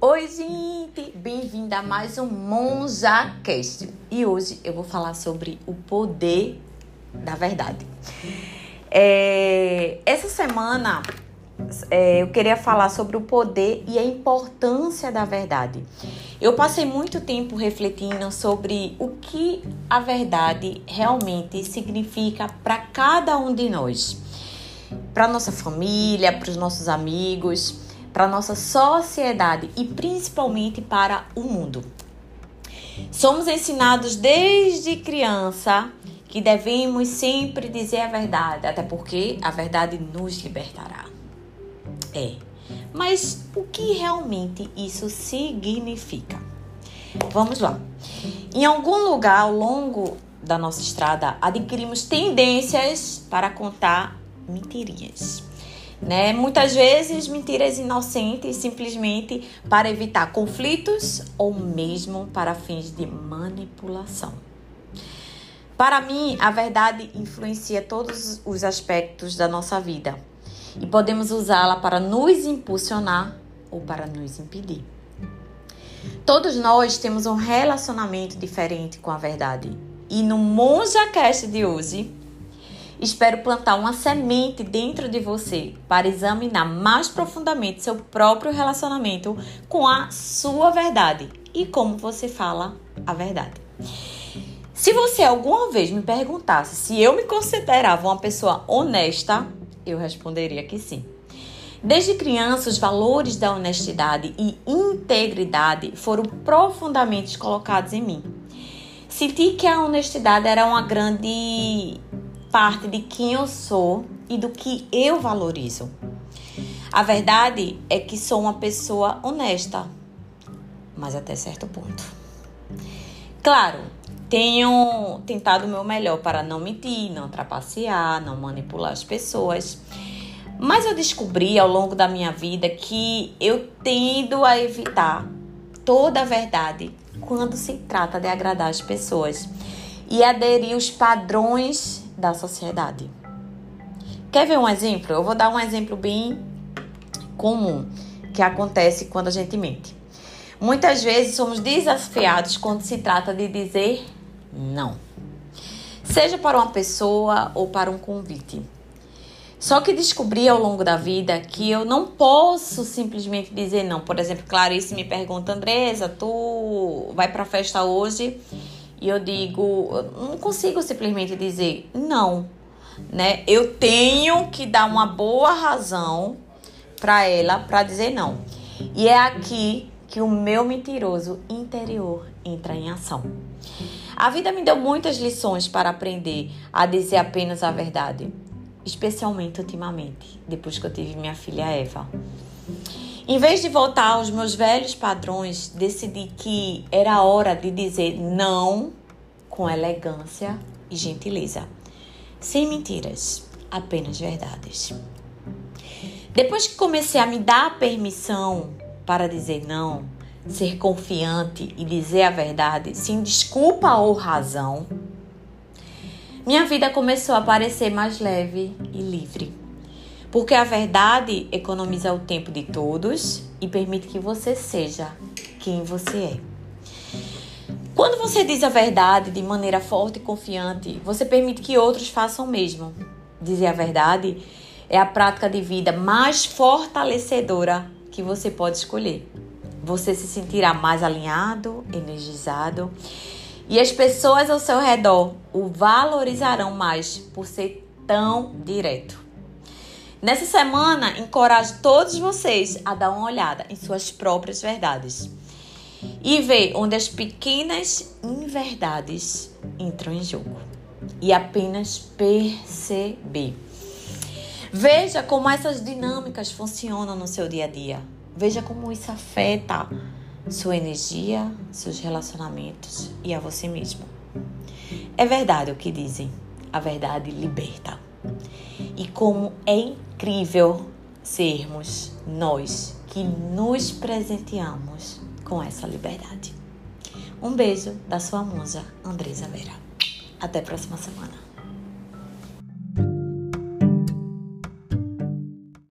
Oi, gente! Bem-vinda a mais um MonjaCast. E hoje eu vou falar sobre o poder da verdade. É, essa semana é, eu queria falar sobre o poder e a importância da verdade. Eu passei muito tempo refletindo sobre o que a verdade realmente significa para cada um de nós, para nossa família, para os nossos amigos, para nossa sociedade e principalmente para o mundo. Somos ensinados desde criança que devemos sempre dizer a verdade, até porque a verdade nos libertará. É. Mas o que realmente isso significa? Vamos lá. Em algum lugar ao longo da nossa estrada, adquirimos tendências para contar mentirinhas. Né? Muitas vezes mentiras inocentes, simplesmente para evitar conflitos ou mesmo para fins de manipulação. Para mim, a verdade influencia todos os aspectos da nossa vida e podemos usá-la para nos impulsionar ou para nos impedir. Todos nós temos um relacionamento diferente com a verdade. E no MonjaCast de hoje, espero plantar uma semente dentro de você para examinar mais profundamente seu próprio relacionamento com a sua verdade e como você fala a verdade. Se você alguma vez me perguntasse se eu me considerava uma pessoa honesta, eu responderia que sim. Desde criança, os valores da honestidade e integridade foram profundamente colocados em mim. Senti que a honestidade era uma grande parte de quem eu sou e do que eu valorizo. A verdade é que sou uma pessoa honesta, mas até certo ponto. Claro, tenho tentado o meu melhor para não mentir, não trapacear, não manipular as pessoas. Mas eu descobri ao longo da minha vida que eu tendo a evitar toda a verdade quando se trata de agradar as pessoas e aderir os padrões da sociedade. Quer ver um exemplo? Eu vou dar um exemplo bem comum que acontece quando a gente mente. Muitas vezes somos desafiados quando se trata de dizer não. Seja para uma pessoa ou para um convite. Só que descobri ao longo da vida que eu não posso simplesmente dizer não. Por exemplo, Clarice me pergunta, Andresa, tu vai para festa hoje? E eu digo, eu não consigo simplesmente dizer não, né? Eu tenho que dar uma boa razão para ela para dizer não. E é aqui que o meu mentiroso interior entra em ação. A vida me deu muitas lições para aprender a dizer apenas a verdade, especialmente ultimamente, depois que eu tive minha filha Eva. Em vez de voltar aos meus velhos padrões, decidi que era hora de dizer não com elegância e gentileza, sem mentiras, apenas verdades. Depois que comecei a me dar permissão para dizer não, ser confiante e dizer a verdade sem desculpa ou razão, minha vida começou a parecer mais leve e livre. Porque a verdade economiza o tempo de todos e permite que você seja quem você é. Quando você diz a verdade de maneira forte e confiante, você permite que outros façam o mesmo. Dizer a verdade é a prática de vida mais fortalecedora que você pode escolher você se sentirá mais alinhado, energizado e as pessoas ao seu redor o valorizarão mais por ser tão direto. Nessa semana, encorajo todos vocês a dar uma olhada em suas próprias verdades e ver onde as pequenas inverdades entram em jogo e apenas perceber. Veja como essas dinâmicas funcionam no seu dia a dia. Veja como isso afeta sua energia, seus relacionamentos e a você mesmo. É verdade o que dizem, a verdade liberta. E como é incrível sermos nós que nos presenteamos com essa liberdade. Um beijo da sua musa, Andresa Vera. Até a próxima semana.